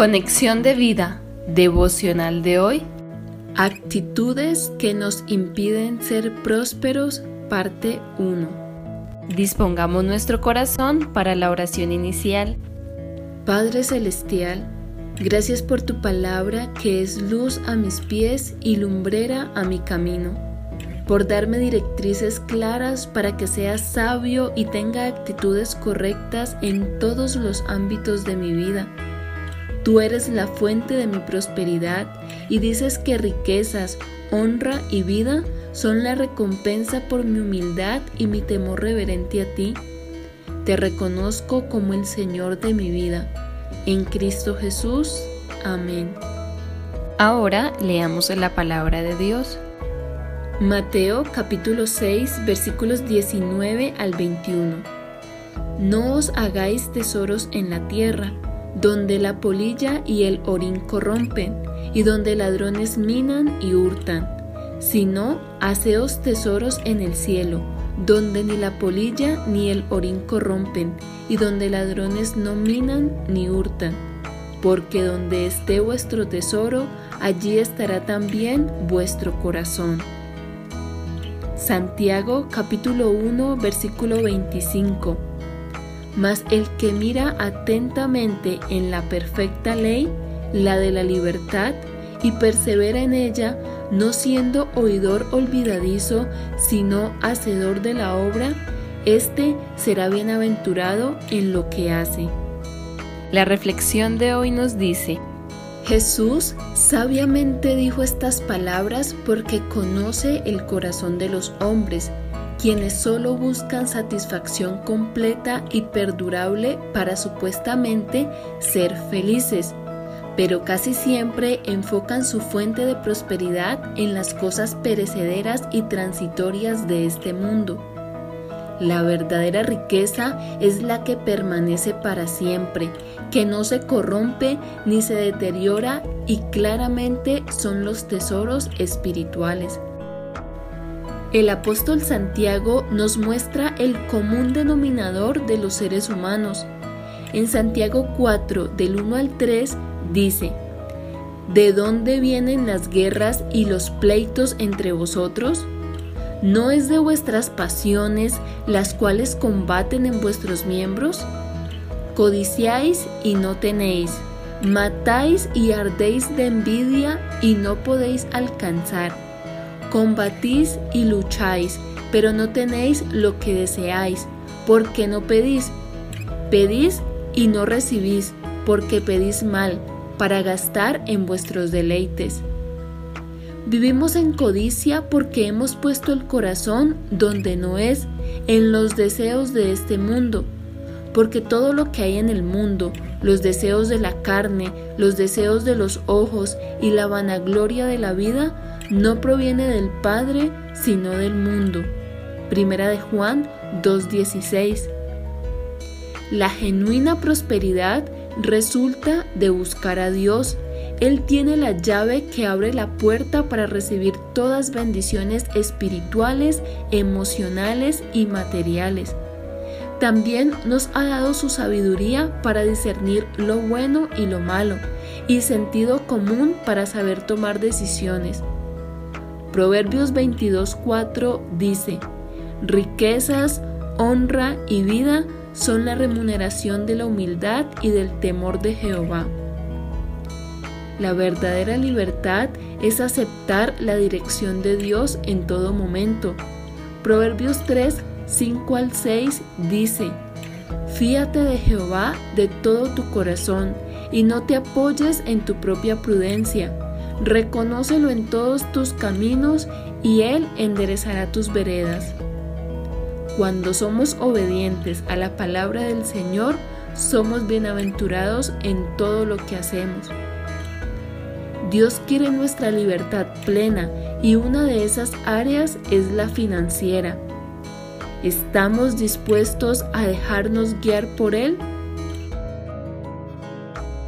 Conexión de vida devocional de hoy. Actitudes que nos impiden ser prósperos, parte 1. Dispongamos nuestro corazón para la oración inicial. Padre Celestial, gracias por tu palabra que es luz a mis pies y lumbrera a mi camino, por darme directrices claras para que sea sabio y tenga actitudes correctas en todos los ámbitos de mi vida Tú eres la fuente de mi prosperidad y dices que riquezas, honra y vida son la recompensa por mi humildad y mi temor reverente a ti. Te reconozco como el Señor de mi vida. En Cristo Jesús. Amén. Ahora leamos la palabra de Dios. Mateo capítulo 6 versículos 19 al 21. No os hagáis tesoros en la tierra donde la polilla y el orín corrompen, y donde ladrones minan y hurtan, sino haceos tesoros en el cielo, donde ni la polilla ni el orín corrompen, y donde ladrones no minan ni hurtan. Porque donde esté vuestro tesoro, allí estará también vuestro corazón. Santiago capítulo 1 versículo 25 mas el que mira atentamente en la perfecta ley, la de la libertad, y persevera en ella, no siendo oidor olvidadizo, sino hacedor de la obra, éste será bienaventurado en lo que hace. La reflexión de hoy nos dice, Jesús sabiamente dijo estas palabras porque conoce el corazón de los hombres quienes solo buscan satisfacción completa y perdurable para supuestamente ser felices, pero casi siempre enfocan su fuente de prosperidad en las cosas perecederas y transitorias de este mundo. La verdadera riqueza es la que permanece para siempre, que no se corrompe ni se deteriora y claramente son los tesoros espirituales. El apóstol Santiago nos muestra el común denominador de los seres humanos. En Santiago 4, del 1 al 3, dice, ¿De dónde vienen las guerras y los pleitos entre vosotros? ¿No es de vuestras pasiones las cuales combaten en vuestros miembros? Codiciáis y no tenéis, matáis y ardéis de envidia y no podéis alcanzar Combatís y lucháis, pero no tenéis lo que deseáis, porque no pedís. Pedís y no recibís, porque pedís mal, para gastar en vuestros deleites. Vivimos en codicia porque hemos puesto el corazón donde no es, en los deseos de este mundo, porque todo lo que hay en el mundo, los deseos de la carne, los deseos de los ojos y la vanagloria de la vida, no proviene del Padre, sino del mundo. Primera de Juan 2.16. La genuina prosperidad resulta de buscar a Dios. Él tiene la llave que abre la puerta para recibir todas bendiciones espirituales, emocionales y materiales. También nos ha dado su sabiduría para discernir lo bueno y lo malo, y sentido común para saber tomar decisiones. Proverbios 22.4 dice, riquezas, honra y vida son la remuneración de la humildad y del temor de Jehová. La verdadera libertad es aceptar la dirección de Dios en todo momento. Proverbios 3, 5 al 6 dice, Fíate de Jehová de todo tu corazón y no te apoyes en tu propia prudencia Reconócelo en todos tus caminos y Él enderezará tus veredas. Cuando somos obedientes a la palabra del Señor, somos bienaventurados en todo lo que hacemos. Dios quiere nuestra libertad plena y una de esas áreas es la financiera. ¿Estamos dispuestos a dejarnos guiar por Él?